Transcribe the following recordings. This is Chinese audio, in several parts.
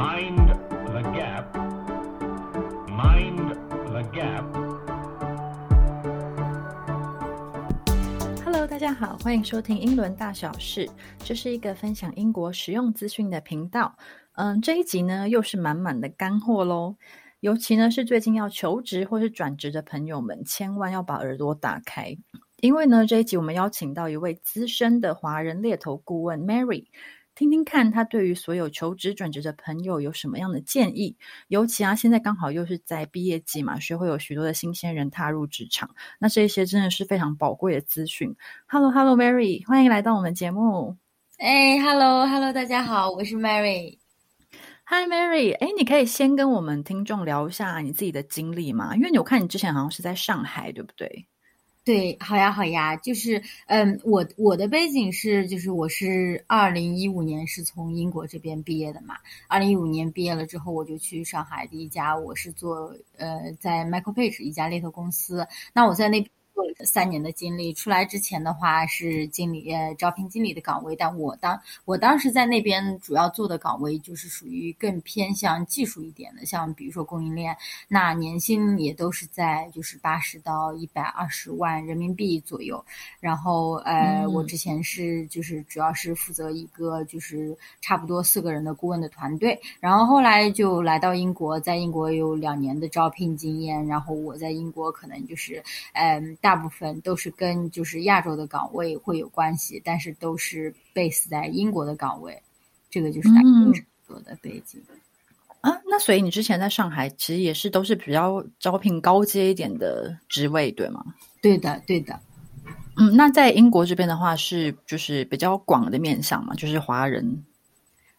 Mind the gap. Mind the gap. Hello，大家好，欢迎收听英伦大小事，这是一个分享英国实用资讯的频道。嗯，这一集呢又是满满的干货喽。尤其呢是最近要求职或是转职的朋友们，千万要把耳朵打开，因为呢这一集我们邀请到一位资深的华人猎头顾问 Mary，听听看他对于所有求职转职的朋友有什么样的建议。尤其啊，现在刚好又是在毕业季嘛，学会有许多的新鲜人踏入职场，那这些真的是非常宝贵的资讯。Hello，Hello，Mary，欢迎来到我们节目。哎，Hello，Hello，大家好，我是 Mary。Hi Mary，哎，你可以先跟我们听众聊一下你自己的经历吗？因为我看你之前好像是在上海，对不对？对，好呀，好呀，就是，嗯，我我的背景是，就是我是二零一五年是从英国这边毕业的嘛。二零一五年毕业了之后，我就去上海第一家，我是做呃在 Michael Page 一家猎头公司。那我在那做了三年的经历，出来之前的话是经理呃招聘经理的岗位，但我当我当时在那边主要做的岗位就是属于更偏向技术一点的，像比如说供应链，那年薪也都是在就是八十到一百二十万人民币左右。然后呃，嗯。我之前是就是主要是负责一个就是差不多四个人的顾问的团队，然后后来就来到英国，在英国有两年的招聘经验，然后我在英国可能就是嗯、大部分都是跟就是亚洲的岗位会有关系，但是都是 base 在英国的岗位，这个就是大概嗯是我的背景。啊，那所以你之前在上海其实也是都是比较招聘高阶一点的职位，对吗？对的，对的。嗯，那在英国这边的话是就是比较广的面向嘛，就是华人。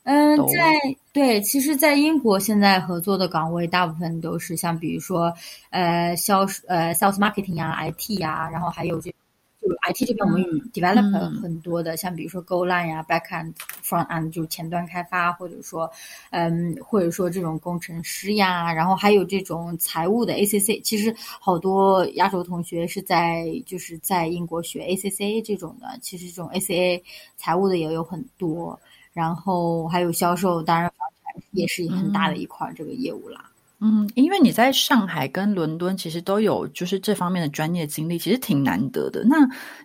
嗯，在对，其实，在英国现在合作的岗位大部分都是像比如说，呃，销售呃，sales marketing 呀、IT 呀、然后还有这就是 IT 这边我们有 developer 嗯很多的，像比如说 Go line 呀、backend、front end 就是前端开发，或者说嗯，或者说这种工程师呀，然后还有这种财务的 ACC，其实好多亚洲同学是在就是在英国学 ACCA 这种的，其实这种 ACA 财务的也有很多。然后还有销售，当然房产也是很大的一块儿这个业务啦。嗯，因为你在上海跟伦敦其实都有就是这方面的专业经历，其实挺难得的。那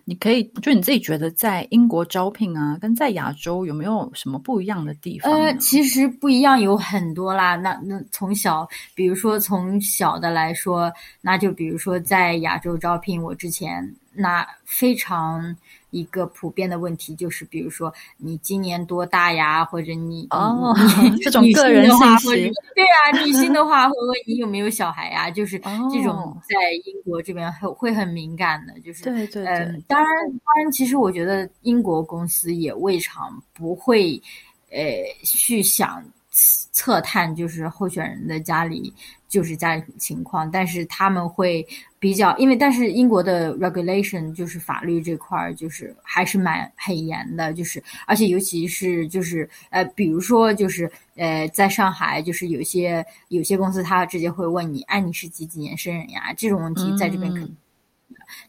你可以就你自己觉得在英国招聘啊，跟在亚洲有没有什么不一样的地方？呃，其实不一样有很多啦。那那从小，比如说从小的来说，那就比如说在亚洲招聘，我之前那非常一个普遍的问题就是，比如说你今年多大呀，或者你哦 这种个人的话会信息对啊，女性的话会问你有没有小孩呀，就是这种哦在英国这边会会很敏感的，就是对对。当然，当然，其实我觉得英国公司也未尝不会，呃，去想测测探就是候选人的家里就是家里情况，但是他们会比较，因为但是英国的 regulation 就是法律这块儿就是还是蛮很严的，就是而且尤其是就是呃，比如说就是呃，在上海就是有些有些公司他直接会问你，哎，你是几几年生人呀？这种问题在这边肯嗯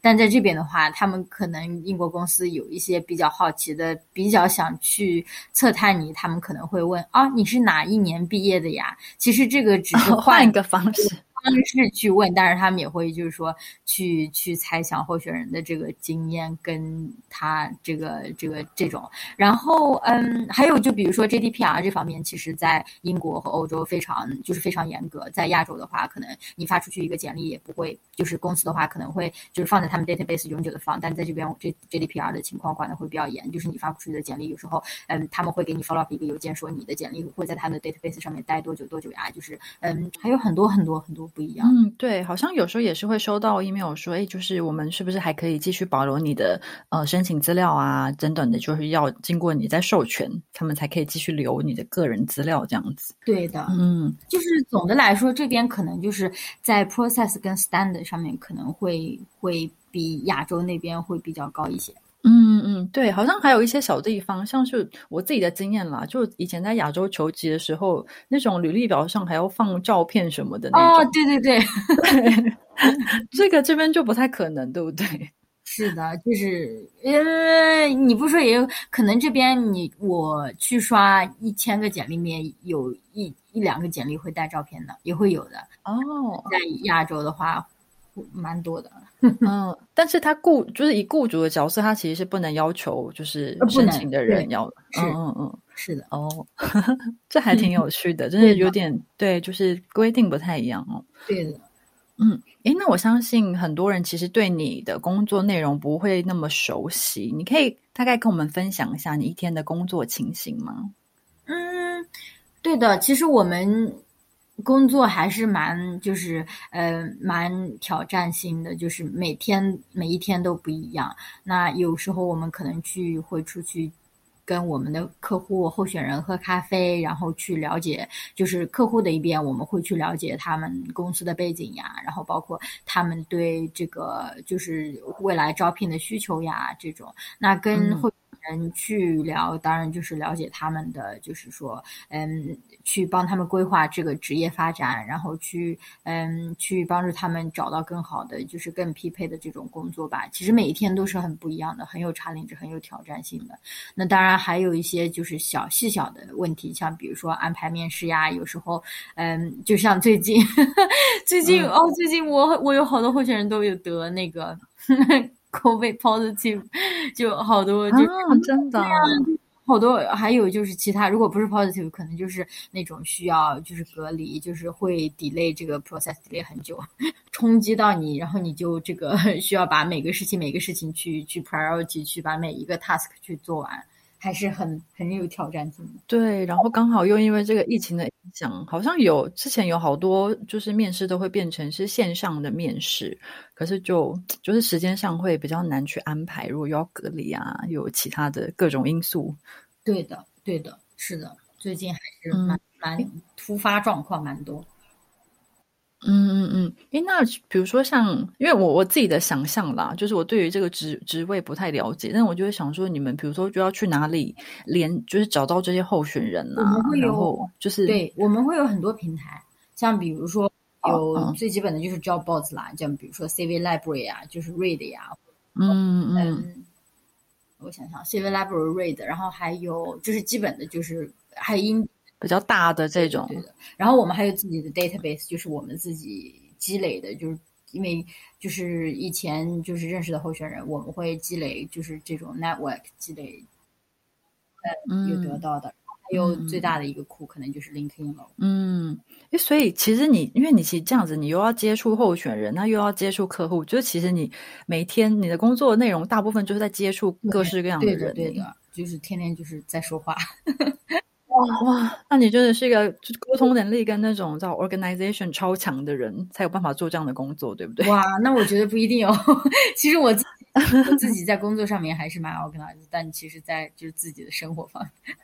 但在这边的话，他们可能英国公司有一些比较好奇的，比较想去测探你，他们可能会问啊，你是哪一年毕业的呀？其实这个只是换 一个方式。方式去问，但是他们也会就是说去去猜想候选人的这个经验跟他这个这个这种，然后嗯，还有就比如说 GDPR 这方面，其实在英国和欧洲非常就是非常严格，在亚洲的话，可能你发出去一个简历也不会，就是公司的话可能会就是放在他们 database 永久的放，但在这边这 GDPR 的情况管的会比较严，就是你发不出去的简历有时候嗯他们会给你 follow up 一个邮件说你的简历会在他们的 database 上面待多久多久呀，就是嗯还有很多很多很多不一样。嗯，对，好像有时候也是会收到 email 说，哎，就是我们是不是还可以继续保留你的呃申请资料啊，等等的，就是要经过你再授权，他们才可以继续留你的个人资料这样子。对的，嗯就是总的来说，这边可能就是在 process 跟 standard 上面可能会会比亚洲那边会比较高一些。嗯嗯，对，好像还有一些小地方，像是我自己的经验啦，就以前在亚洲求职的时候，那种履历表上还要放照片什么的那哦种，，对对 对，这个这边就不太可能，对不对？是的，就是呃，你不说也有可能这边你我去刷一千个简历里面有一一两个简历会带照片的，也会有的。哦，在亚洲的话，蛮多的。嗯，但是他雇就是以雇主的角色，他其实是不能要求就是申请的人要，嗯嗯嗯，是的，哦，这还挺有趣的，真的有 点对，就是规定不太一样哦。对的。嗯，诶，那我相信很多人其实对你的工作内容不会那么熟悉，你可以大概跟我们分享一下你一天的工作情形吗？嗯，对的，其实我们工作还是蛮就是呃蛮挑战性的，就是每天每一天都不一样。那有时候我们可能去会出去。跟我们的客户候选人喝咖啡，然后去了解，就是客户的一边，我们会去了解他们公司的背景呀，然后包括他们对这个就是未来招聘的需求呀这种。那跟嗯候选人去聊，当然就是了解他们的，就是说，嗯，去帮他们规划这个职业发展，然后去，嗯，去帮助他们找到更好的，就是更匹配的这种工作吧。其实每一天都是很不一样的，很有 challenge，很有挑战性的。那当然还有一些就是小细小的问题，像比如说安排面试呀，有时候，嗯，就像最近，最近、嗯哦，最近我我有好多候选人都有得那个 COVID positive，就好多就啊，真的，好多，还有就是其他，如果不是 positive，可能就是那种需要就是隔离，就是会 delay 这个 process delay 很久，冲击到你，然后你就这个 需要把每个事情每个事情去去 priority 去把每一个 task 去做完，还是很很有挑战性的。对，然后刚好又因为这个疫情的影响，好像有之前有好多就是面试都会变成是线上的面试，可是就就是时间上会比较难去安排，如果又要隔离啊，又有其他的各种因素。对的，对的，是的，最近还是嗯蛮、蛮突发状况蛮多。嗯嗯嗯，诶，那比如说像，因为我我自己的想象啦，就是我对于这个职职位不太了解，但我就会想说，你们比如说就要去哪里连，就是找到这些候选人我啊们会，有然后就是对，我们会有很多平台，像比如说有哦最基本的就是 Job Boards 啦，像比如说 CV Library 啊，就是 Read 呀，嗯嗯。嗯，我想想，CV Library Read，然后还有就是基本的就是还有英比较大的这种对，的，然后我们还有自己的 database，就是我们自己积累的，就是因为就是以前就是认识的候选人，我们会积累就是这种 network 积累，呃，有得嗯到的。还有嗯最大的一个库可能就是 LinkedIn 了。嗯，诶，所以其实你，因为你其实这样子，你又要接触候选人，那又要接触客户，就是其实你每天你的工作内容大部分就是在接触各式各样对的，人，对的，就是天天就是在说话。哇，那你真的是一个就沟通能力跟那种叫 organization 超强的人，才有办法做这样的工作，对不对？哇，那我觉得不一定哦。其实我自己自己在工作上面还是蛮 organized，但其实在就是自己的生活方面。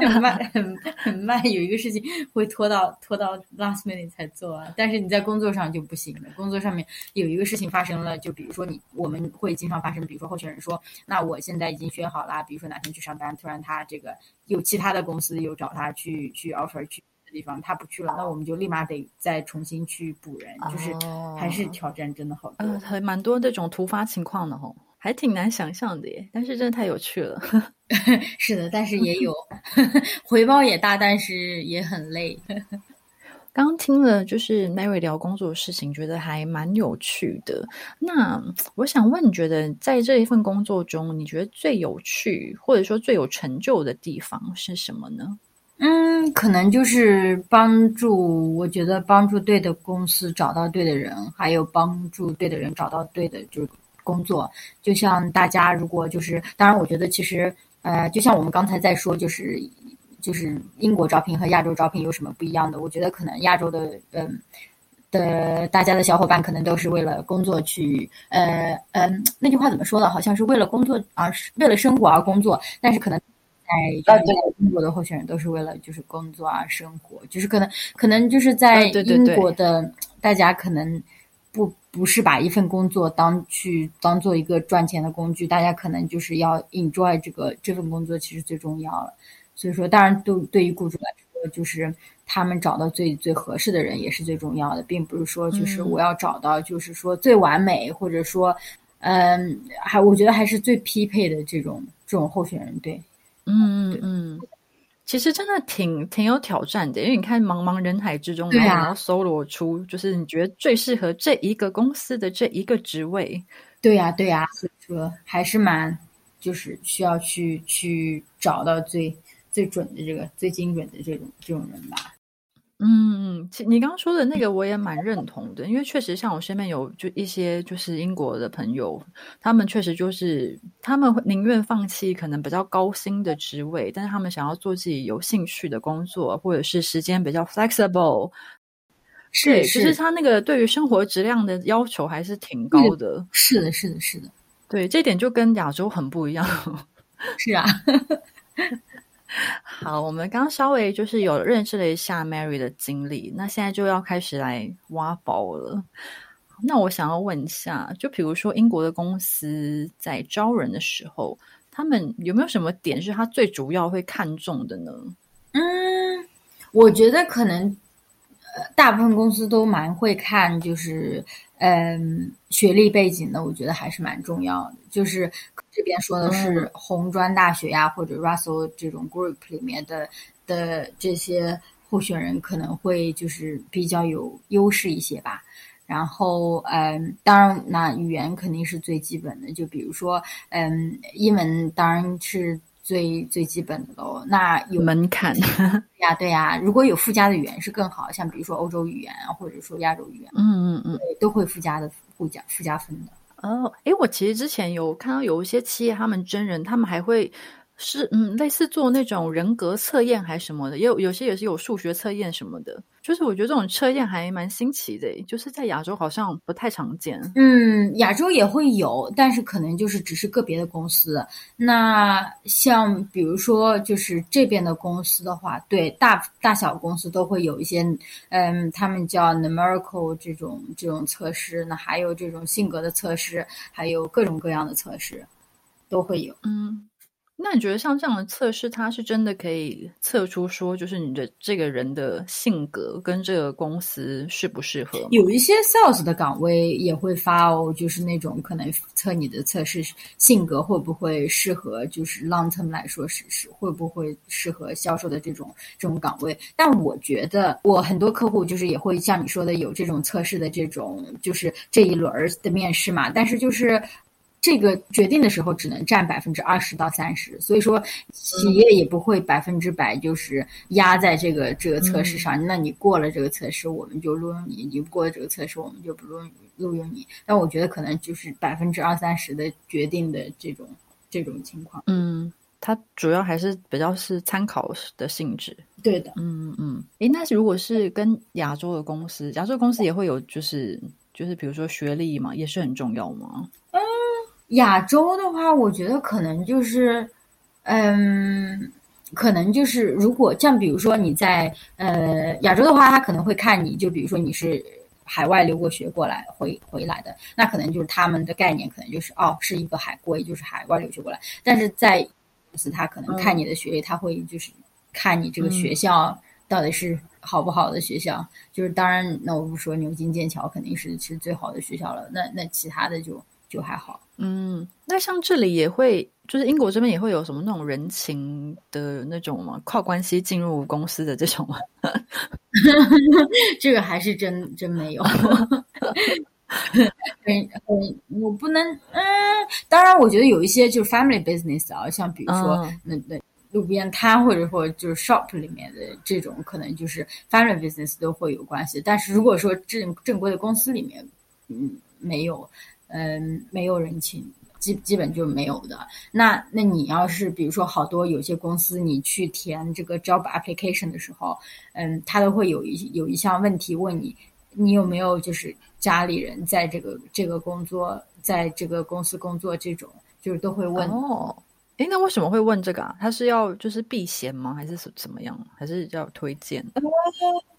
很慢，很很慢，有一个事情会拖到拖到 last minute 才做啊。但是你在工作上就不行了，工作上面有一个事情发生了，就比如说你我们会经常发生，比如说候选人说，那我现在已经选好了，比如说哪天去上班，突然他这个有其他的公司有找他去去 offer 去的地方，他不去了，那我们就立马得再重新去补人，就是还是挑战真的好多。呃，还蛮多这种突发情况的哦，还挺难想象的耶。但是真的太有趣了。是的，但是也有 回报也大，但是也很累。刚 刚听了就是 Mary 聊工作的事情，觉得还蛮有趣的。那我想问，你觉得在这一份工作中，你觉得最有趣或者说最有成就的地方是什么呢？嗯，可能就是帮助，我觉得帮助对的公司找到对的人，还有帮助对的人找到对的就是工作。就像大家如果就是，当然，我觉得其实呃，就像我们刚才在说，就是就是英国招聘和亚洲招聘有什么不一样的？我觉得可能亚洲的嗯。的大家的小伙伴可能都是为了工作去，呃嗯，那句话怎么说的？好像是为了工作而为了生活而工作，但是可能在就是英国的候选人都是为了就是工作啊生活，就是可能可能就是在英国的大家可能不不是把一份工作当去当做一个赚钱的工具，大家可能就是要 enjoy 这个这份工作其实最重要了。所以说，当然对对于雇主来说，就是他们找到最最合适的人也是最重要的，并不是说就是我要找到就是说最完美，或者说嗯，还我觉得还是最匹配的这种这种候选人，对，嗯嗯嗯。其实真的挺挺有挑战的，因为你看茫茫人海之中，然后你要搜罗出就是你觉得最适合这一个公司的这一个职位。对呀、对呀、所以说还是蛮就是需要去去找到最最准的这个最精准的这种这种人吧。嗯，其你刚刚说的那个我也蛮认同的，因为确实像我身边有就一些就是英国的朋友，他们确实就是他们会宁愿放弃可能比较高薪的职位，但是他们想要做自己有兴趣的工作，或者是时间比较 flexible。对，是就是他那个对于生活质量的要求还是挺高的。是的，是的，是的，对，这点就跟亚洲很不一样。是啊，好，我们刚刚稍微就是有认识了一下 Mary 的经历，那现在就要开始来挖宝了。那我想要问一下，就比如说英国的公司在招人的时候，他们有没有什么点是他最主要会看重的呢？嗯，我觉得可能，大部分公司都蛮会看，就是嗯，学历背景的，我觉得还是蛮重要的。就是这边说的是嗯红专大学呀，或者 Russell 这种 group 里面的的这些候选人，可能会就是比较有优势一些吧。然后，嗯，当然，那语言肯定是最基本的。就比如说，嗯，英文当然是最最基本的喽。那有门槛，呀，对呀，如果有附加的语言是更好，像比如说欧洲语言啊，或者说亚洲语言，嗯嗯嗯。都会附加的附加附加分的。哦，诶，我其实之前有看到有一些企业，他们真人，他们还会是嗯，类似做那种人格测验还是什么的，也有有些也是有数学测验什么的。就是我觉得这种测验还蛮新奇的，就是在亚洲好像不太常见。嗯，亚洲也会有，但是可能就是只是个别的公司。那像比如说，就是这边的公司的话，对大大小公司都会有一些，嗯，他们叫 numerical 这种这种测试，那还有这种性格的测试，还有各种各样的测试都会有。嗯，那你觉得像这样的测试，它是真的可以测出说，就是你的这个人的性格跟这个公司适不适合？有一些 sales 的岗位也会发哦，就是那种可能测你的测试性格会不会适合，就是 long term 来说是是会不会适合销售的这种这种岗位。但我觉得我很多客户就是也会像你说的有这种测试的这种，就是这一轮的面试嘛，但是就是。这个决定的时候只能占百分之二十到三十，所以说企业也不会百分之百就是压在这个这个测试上。那你过了这个测试，我们就录用你；你不过了这个测试，我们就不录用录用你。但我觉得可能就是百分之二三十的决定的这种这种情况。嗯，它主要还是比较是参考的性质。对的，嗯嗯，诶，那如果是跟亚洲的公司，亚洲公司也会有，就是就是比如说学历嘛，也是很重要吗？亚洲的话，我觉得可能就是，嗯，可能就是如果像比如说你在呃亚洲的话，他可能会看你就比如说你是海外留过学过来回回来的，那可能就是他们的概念可能就是哦是一个海归，就是海外留学过来。但是在公司，他可能看你的学历，他会就是看你这个学校到底是好不好的学校。就是当然，那我不说牛津、剑桥肯定是是最好的学校了，那那其他的就就还好。嗯，那像这里也会，就是英国这边也会有什么那种人情的那种吗？靠关系进入公司的这种吗？这个还是真真没有。嗯嗯，我不能嗯，当然，我觉得有一些就是 family business 啊，像比如说、嗯那那路边摊或者或者就是 shop 里面的这种，可能就是 family business 都会有关系。但是如果说正正规的公司里面，嗯，没有，嗯，没有人情。基基本就没有的。那那你要是比如说好多有些公司，你去填这个 job application 的时候，嗯，他都会有一有一项问题问你，你有没有就是家里人在这个这个工作，在这个公司工作这种，就是都会问。哦，诶，那为什么会问这个啊？他是要就是避嫌吗？还是怎怎么样？还是要推荐？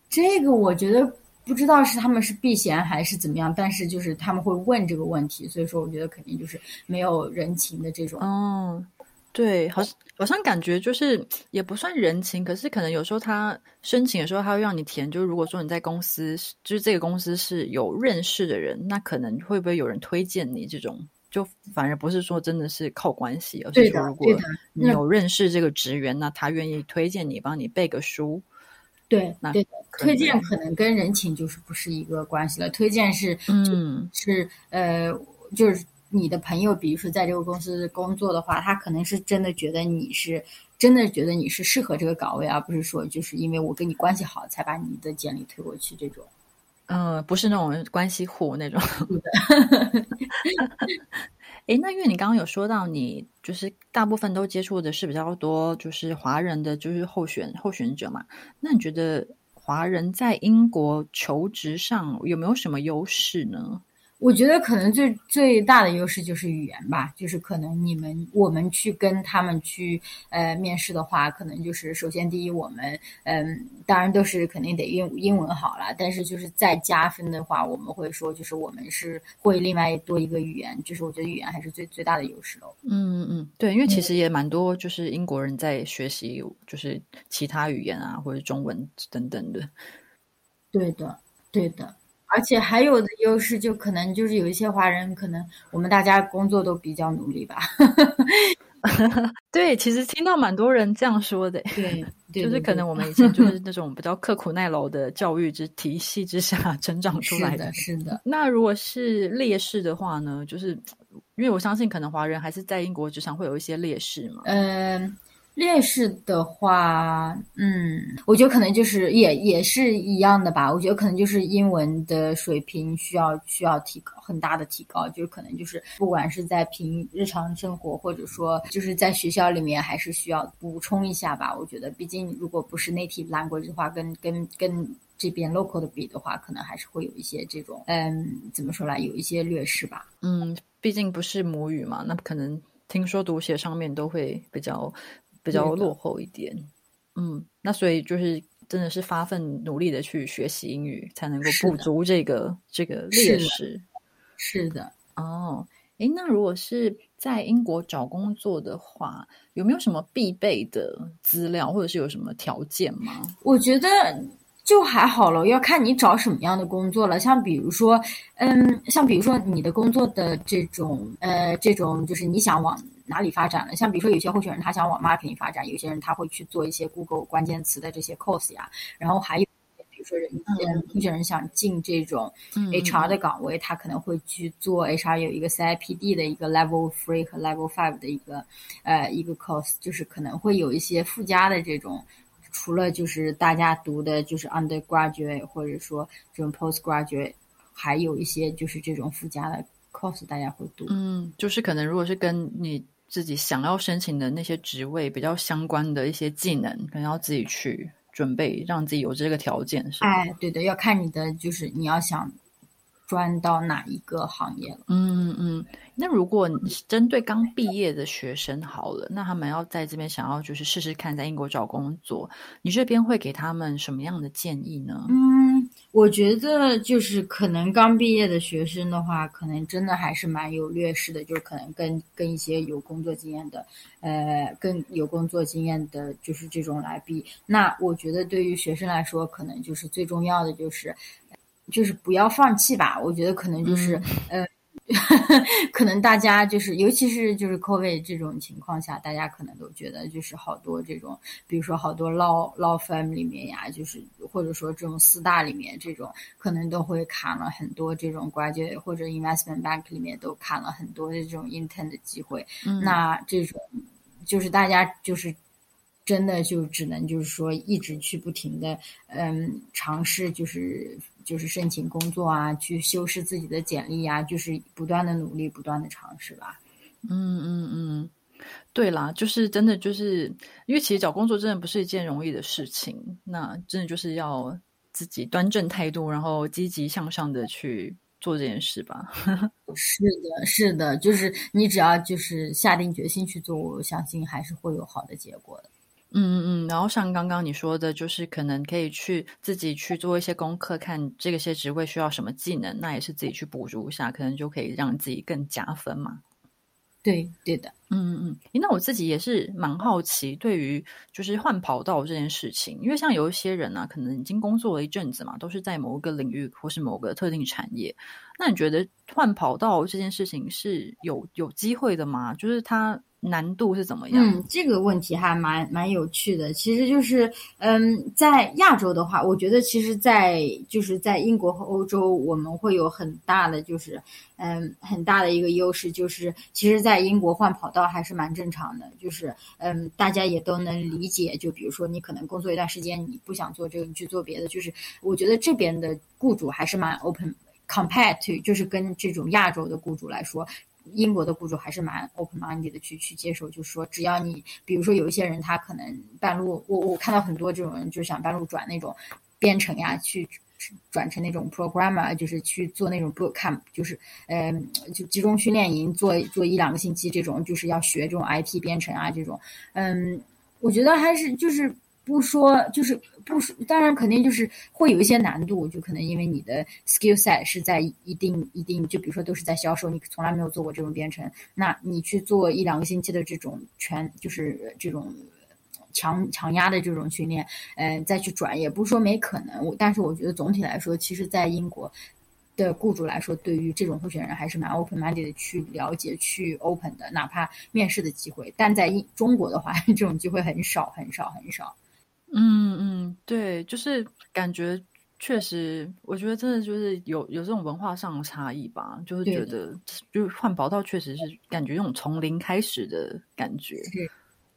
这个我觉得不知道是他们是避嫌还是怎么样，但是就是他们会问这个问题，所以说我觉得肯定就是没有人情的这种。嗯，对，好像好像感觉就是也不算人情，可是可能有时候他申请的时候，他会让你填，就是如果说你在公司，就是这个公司是有认识的人，那可能会不会有人推荐你这种？就反而不是说真的是靠关系，而是说如果你有认识这个职员，那他愿意推荐你帮你背个书，对那对推荐可能跟人情就是不是一个关系了。推荐是嗯是呃，就是你的朋友，比如说在这个公司工作的话，他可能是真的觉得你是真的觉得你是适合这个岗位，而不是说就是因为我跟你关系好才把你的简历推过去这种。呃，不是那种关系户那种。诶，那因为你刚刚有说到，你就是大部分都接触的是比较多，就是华人的就是候选候选者嘛。那你觉得华人在英国求职上有没有什么优势呢？我觉得可能最最大的优势就是语言吧，就是可能你们我们去跟他们去呃面试的话，可能就是首先第一我们嗯当然都是肯定得英英文好了，但是就是再加分的话，我们会说就是我们是会另外多一个语言，就是我觉得语言还是最最大的优势喽。嗯嗯，对，因为其实也蛮多就是英国人在学习就是其他语言啊，或者中文等等的。对的，对的。而且还有的优势，就可能就是有一些华人，可能我们大家工作都比较努力吧。对，其实听到蛮多人这样说的。对，对就是可能我们以前就是那种比较刻苦耐劳的教育之体系之下成长出来是的，是的。那如果是劣势的话呢？就是因为我相信，可能华人还是在英国职场会有一些劣势嘛。嗯，劣势的话，嗯，我觉得可能就是也也是一样的吧。我觉得可能就是英文的水平需要需要提高很大的提高，就是可能就是不管是在平日常生活，或者说就是在学校里面，还是需要补充一下吧。我觉得，毕竟如果不是 native language 的话，跟跟跟这边 local 的比的话，可能还是会有一些这种，嗯，怎么说来，有一些劣势吧。嗯，毕竟不是母语嘛，那可能听说读写上面都会比较比较落后一点。嗯，那所以就是真的是发奋努力的去学习英语，才能够补足这个这个劣势。是的。哦，诶，那如果是在英国找工作的话，有没有什么必备的资料，或者是有什么条件吗？我觉得就还好了，要看你找什么样的工作了。像比如说，嗯，像比如说你的工作的这种，呃，这种就是你想往哪里发展了。像比如说有些候选人他想往 marketing 发展，有些人他会去做一些 Google 关键词的这些 course 呀，然后还有。比如说，人一些候选人想进这种嗯 HR 的岗位，他可能会去做 HR 有一个 CIPD 的一个 Level Three 和 Level Five 的一个呃一个 course，就是可能会有一些附加的这种，除了就是大家读的就是 undergraduate 或者说这种 postgraduate，还有一些就是这种附加的 course 大家会读。嗯，就是可能如果是跟你自己想要申请的那些职位比较相关的一些技能，可能要自己去准备，让自己有这个条件，是吧？哎，对的，要看你的就是你要想专到哪一个行业了。嗯嗯嗯。那如果你是针对刚毕业的学生好了，那他们要在这边想要就是试试看在英国找工作，你这边会给他们什么样的建议呢？嗯，我觉得就是可能刚毕业的学生的话，可能真的还是蛮有劣势的，就是可能跟跟一些有工作经验的，呃，更有工作经验的，就是这种来比。那我觉得对于学生来说，可能就是最重要的就是，就是不要放弃吧。我觉得可能就是，呃。可能大家就是，尤其是就是 COVID 这种情况下，大家可能都觉得就是好多这种，比如说好多 law law firm 里面呀，就是或者说这种四大里面这种，可能都会砍了很多这种 graduate 或者 investment bank 里面都砍了很多的这种 intern 的机会。嗯那这种就是大家就是真的就只能就是说一直去不停的嗯尝试，就是就是申请工作啊，去修饰自己的简历啊，就是不断的努力，不断的尝试吧。嗯嗯嗯，对啦，就是真的就是因为其实找工作真的不是一件容易的事情，那真的就是要自己端正态度，然后积极向上的去做这件事吧。是的，是的，就是你只要就是下定决心去做，我相信还是会有好的结果的。嗯嗯嗯，然后像刚刚你说的，就是可能可以去自己去做一些功课，看这个些职位需要什么技能，那也是自己去补足一下，可能就可以让自己更加分嘛。对对的，嗯嗯，嗯那我自己也是蛮好奇，对于就是换跑道这件事情，因为像有一些人呢、可能已经工作了一阵子嘛，都是在某一个领域或是某个特定产业。那你觉得换跑道这件事情是有有机会的吗？就是它难度是怎么样？嗯，这个问题还蛮蛮有趣的。其实就是，嗯，在亚洲的话，我觉得其实在，就是在英国和欧洲，我们会有很大的就是，嗯，很大的一个优势，就是其实，在英国换跑道还是蛮正常的，就是，嗯，大家也都能理解。就比如说，你可能工作一段时间，你不想做这个，你去做别的。就是我觉得这边的雇主还是蛮 open。compared to 就是跟这种亚洲的雇主来说，英国的雇主还是蛮 open minded 的去去接受，就是说只要你，比如说有一些人他可能半路，我我看到很多这种人就想半路转那种编程呀，去转成那种 programmer，就是去做那种 boot camp，就是呃就集中训练营做做一两个星期这种，就是要学这种 IT 编程啊这种，嗯，我觉得还是就是。不说就是不说，当然肯定就是会有一些难度，就可能因为你的 skill set 是在一定一定，就比如说都是在销售，你从来没有做过这种编程，那你去做一两个星期的这种全就是这种强强压的这种训练，嗯、再去转也不是说没可能，我但是我觉得总体来说，其实在英国。的雇主来说，对于这种候选人还是蛮 open minded 的去了解、去 open 的，哪怕面试的机会。但在中国的话，这种机会很少、很少、很少。嗯嗯，对，就是感觉确实，我觉得真的就是有有这种文化上的差异吧，就是觉得就是换跑道确实是感觉那种从零开始的感觉。是。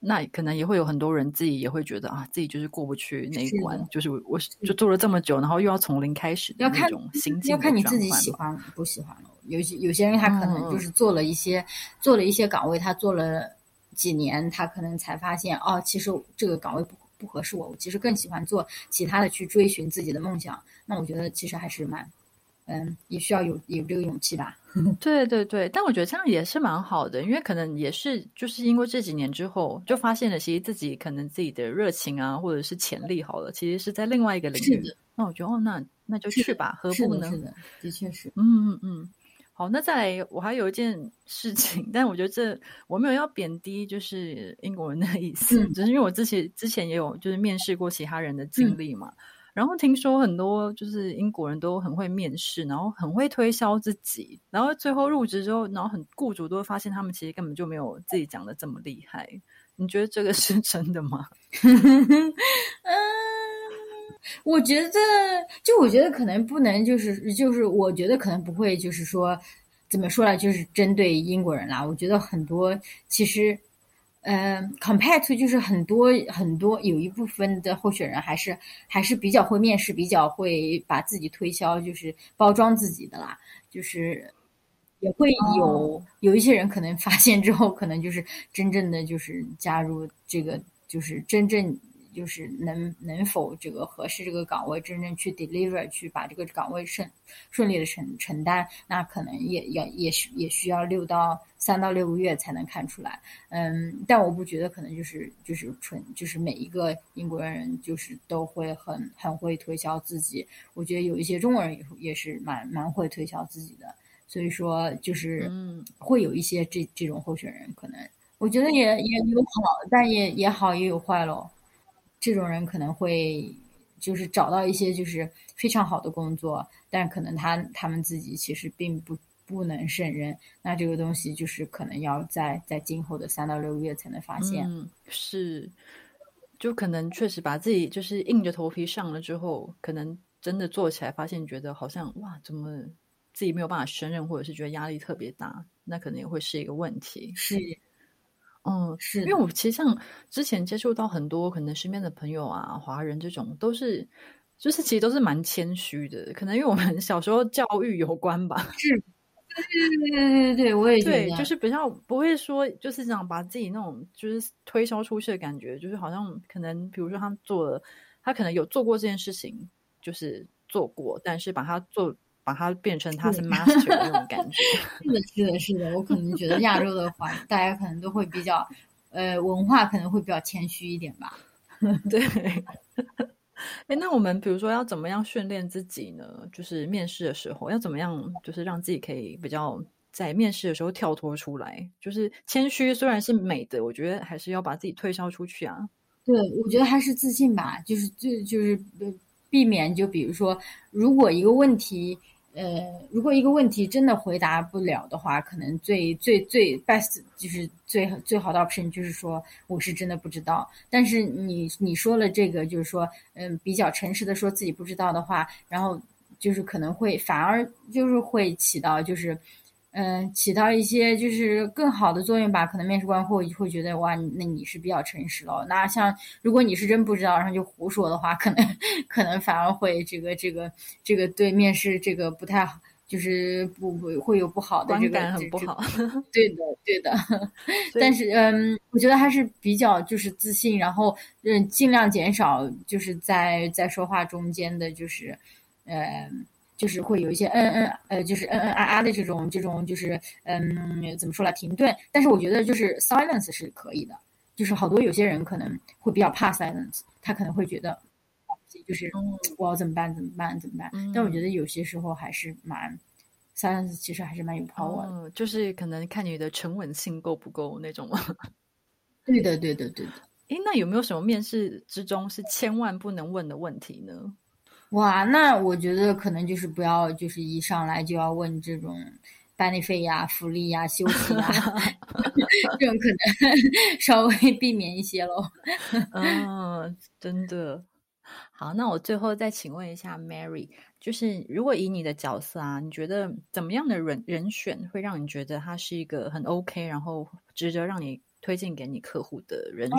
那可能也会有很多人自己也会觉得啊，自己就是过不去那一关，是就是我就做了这么久，然后又要从零开始的那种心境要看你自己喜欢不喜欢了。有些有些人他可能就是做了一些、嗯、做了一些岗位，他做了几年，他可能才发现哦，其实这个岗位不不合适我，我其实更喜欢做其他的，去追寻自己的梦想。那我觉得其实还是蛮。嗯，也需要有有这个勇气吧。对对对，但我觉得这样也是蛮好的，因为可能也是就是因为这几年之后，就发现了其实自己可能自己的热情啊，或者是潜力好了，其实是在另外一个领域。那我觉得哦，那那就去吧，何不呢？是的，的确是。嗯嗯嗯。好，那再来，我还有一件事情，但我觉得这我没有要贬低，就是英国人的意思，嗯、只是因为我之前之前也有就是面试过其他人的经历嘛。嗯然后听说很多就是英国人都很会面试，然后很会推销自己，然后最后入职之后，然后很雇主都会发现他们其实根本就没有自己讲的这么厉害。你觉得这个是真的吗？嗯，我觉得，就我觉得可能不能，就是就是，我觉得可能不会，就是说怎么说呢，就是针对英国人啦。我觉得很多其实。呃 compared to 就是很多很多有一部分的候选人还是还是比较会面试，比较会把自己推销，就是包装自己的啦，就是也会有、哦、有一些人可能发现之后，可能就是真正的就是加入这个，就是真正就是能能否这个合适这个岗位，真正去 deliver 去把这个岗位顺顺利的承承担，那可能也也也是也需要六到。三到六个月才能看出来，嗯，但我不觉得可能就是就是纯就是每一个英国人就是都会很很会推销自己，我觉得有一些中国人也也是蛮蛮会推销自己的，所以说就是嗯。会有一些这这种候选人可能，我觉得也也有好，但也也好也有坏咯，这种人可能会就是找到一些就是非常好的工作，但可能他他们自己其实并不。不能胜任，那这个东西就是可能要在在今后的三到六个月才能发现。嗯，是，就可能确实把自己就是硬着头皮上了之后，可能真的做起来，发现觉得好像哇，怎么自己没有办法胜任，或者是觉得压力特别大，那可能也会是一个问题。是，嗯，是，因为我其实像之前接触到很多可能身边的朋友啊，华人这种都是。就是其实都是蛮谦虚的，可能因为我们小时候教育有关吧。是。对对对对对，我也，对，就是比较不会说，就是想把自己那种就是推销出去的感觉，就是好像可能，比如说他做了，他可能有做过这件事情，就是做过，但是把它做，把它变成他是 master 的那种感觉。是的，是的，是的，我可能觉得亚洲的话，大家可能都会比较，呃，文化可能会比较谦虚一点吧。对。哎，那我们比如说要怎么样训练自己呢？就是面试的时候要怎么样，就是让自己可以比较在面试的时候跳脱出来。就是谦虚虽然是美的，我觉得还是要把自己推销出去啊。对，我觉得还是自信吧，就是就就是避免，就比如说，如果一个问题。呃，如果一个问题真的回答不了的话，可能最最最 best 就是最最好的 option 就是说我是真的不知道。但是你你说了这个，就是说，嗯，比较诚实的说自己不知道的话，然后就是可能会反而就是会起到就是。嗯，起到一些就是更好的作用吧。可能面试官会会觉得哇，那你是比较诚实了。那像如果你是真不知道，然后就胡说的话，可能可能反而会这个这个这个对面试这个不太好，就是不不会有不好的这个很不好。对的，对的。但是嗯，我觉得还是比较就是自信，然后嗯，尽量减少就是在在说话中间的就是嗯。就是会有一些嗯嗯呃，就是嗯嗯啊啊的这种这种就是嗯怎么说来停顿，但是我觉得就是 silence 是可以的，就是好多有些人可能会比较怕 silence，他可能会觉得就是我要怎么办怎么办怎么办，但我觉得有些时候还是蛮 silence 其实还是蛮有 power 的，就是可能看你的沉稳性够不够那种。对的对的对的。诶，那有没有什么面试之中是千万不能问的问题呢？哇，那我觉得可能就是不要，就是一上来就要问这种班里费呀、福利呀、休息呀，这种可能 稍微避免一些喽。嗯，真的。好，那我最后再请问一下 Mary，就是如果以你的角色啊，你觉得怎么样的人人选会让你觉得他是一个很 OK，然后值得让你推荐给你客户的人选？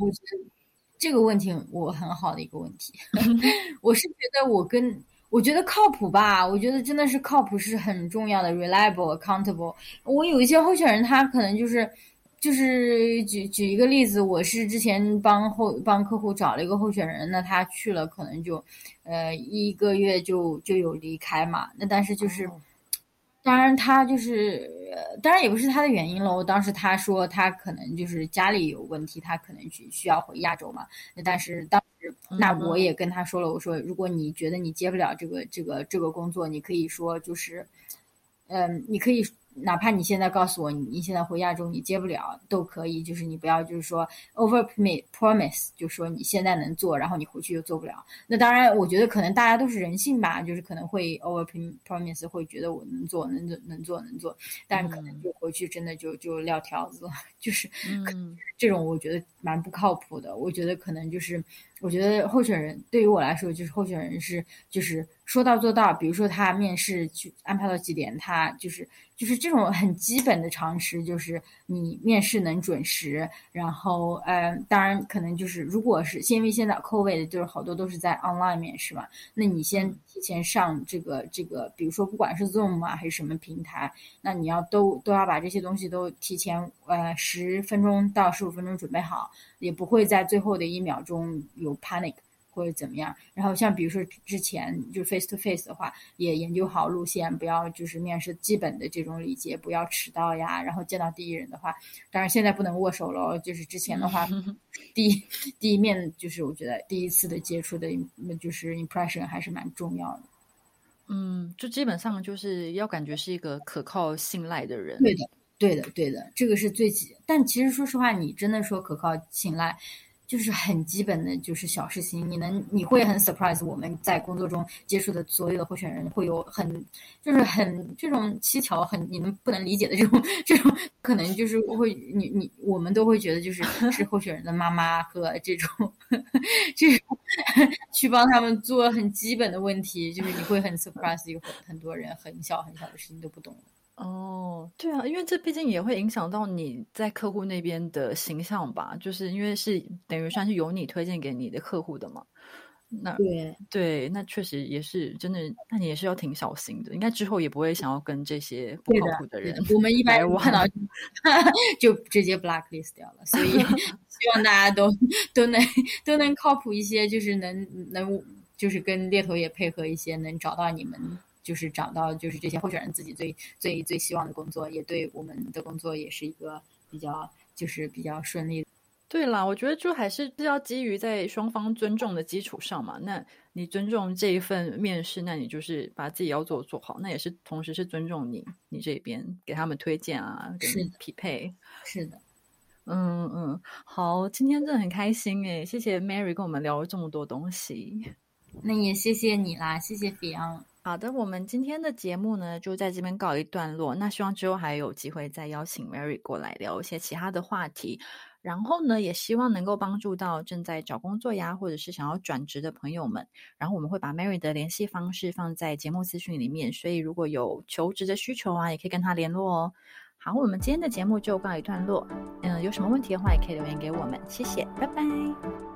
我觉得。这个问题我很好的一个问题，我是觉得我跟我觉得靠谱吧，我觉得真的是靠谱是很重要的，reliable accountable。我有一些候选人，他可能就是就是举举一个例子，我是之前帮后帮客户找了一个候选人，那他去了可能就呃一个月就就有离开嘛，那但是就是。当然，他就是，当然也不是他的原因喽。当时他说他可能就是家里有问题，他可能去需要回亚洲嘛。但是当时，那我也跟他说了，我说如果你觉得你接不了这个这个这个工作，你可以说就是，嗯，你可以。哪怕你现在告诉我，你你现在回亚洲你接不了都可以，就是你不要就是说 over promise，就说你现在能做，然后你回去又做不了。那当然，我觉得可能大家都是人性吧，就是可能会 over promise，会觉得我能做能做能做能做，但可能就回去真的就就撂挑子，就是这种我觉得蛮不靠谱的。我觉得可能就是。我觉得候选人对于我来说，就是候选人是就是说到做到。比如说他面试去安排到几点，他就是就是这种很基本的常识，就是你面试能准时。然后，呃，当然可能就是如果是因为现在 COVID 就是好多都是在 online 面试嘛，那你先提前上这个这个，比如说不管是 Zoom 啊还是什么平台，那你要都都要把这些东西都提前呃十分钟到十五分钟准备好。也不会在最后的一秒钟有 panic 或者怎么样。然后像比如说之前就 face to face 的话，也研究好路线，不要就是面试基本的这种礼节，不要迟到呀。然后见到第一人的话，当然现在不能握手了。就是之前的话，第一第一面就是我觉得第一次的接触的，就是 impression 还是蛮重要的。嗯，就基本上就是要感觉是一个可靠信赖的人。对的。对的，对的，这个是最基。但其实说实话，你真的说可靠、信赖，就是很基本的，就是小事情。你能，你会很 surprise。我们在工作中接触的所有的候选人，会有很，就是很这种蹊跷，很你们不能理解的这种，这种可能就是会，你你我们都会觉得就是 是候选人的妈妈和这种，这种去帮他们做很基本的问题，就是你会很 surprise，有很很多人很小很小的事情都不懂。哦，对啊，因为这毕竟也会影响到你在客户那边的形象吧，就是因为是等于算是由你推荐给你的客户的嘛。那对对，那确实也是真的，那你也是要挺小心的，应该之后也不会想要跟这些不靠谱的人。我们一般看到 就直接 blacklist 掉了，所以 希望大家都都能都能靠谱一些，就是能能就是跟猎头也配合一些，能找到你们。就是找到就是这些候选人自己最最最希望的工作，也对我们的工作也是一个比较就是比较顺利。对啦，我觉得就还是要基于在双方尊重的基础上嘛。那你尊重这一份面试，那你就是把自己要做做好，那也是同时是尊重你你这边给他们推荐啊，是匹配。是的，嗯嗯，好，今天真的很开心诶，谢谢 Mary 跟我们聊了这么多东西。那也谢谢你啦，谢谢 Fion。好的，我们今天的节目呢就在这边告一段落。那希望之后还有机会再邀请 Mary 过来聊一些其他的话题。然后呢，也希望能够帮助到正在找工作呀，或者是想要转职的朋友们。然后我们会把 Mary 的联系方式放在节目资讯里面，所以如果有求职的需求啊，也可以跟他联络哦。好，我们今天的节目就告一段落。嗯，有什么问题的话，也可以留言给我们。谢谢，拜拜。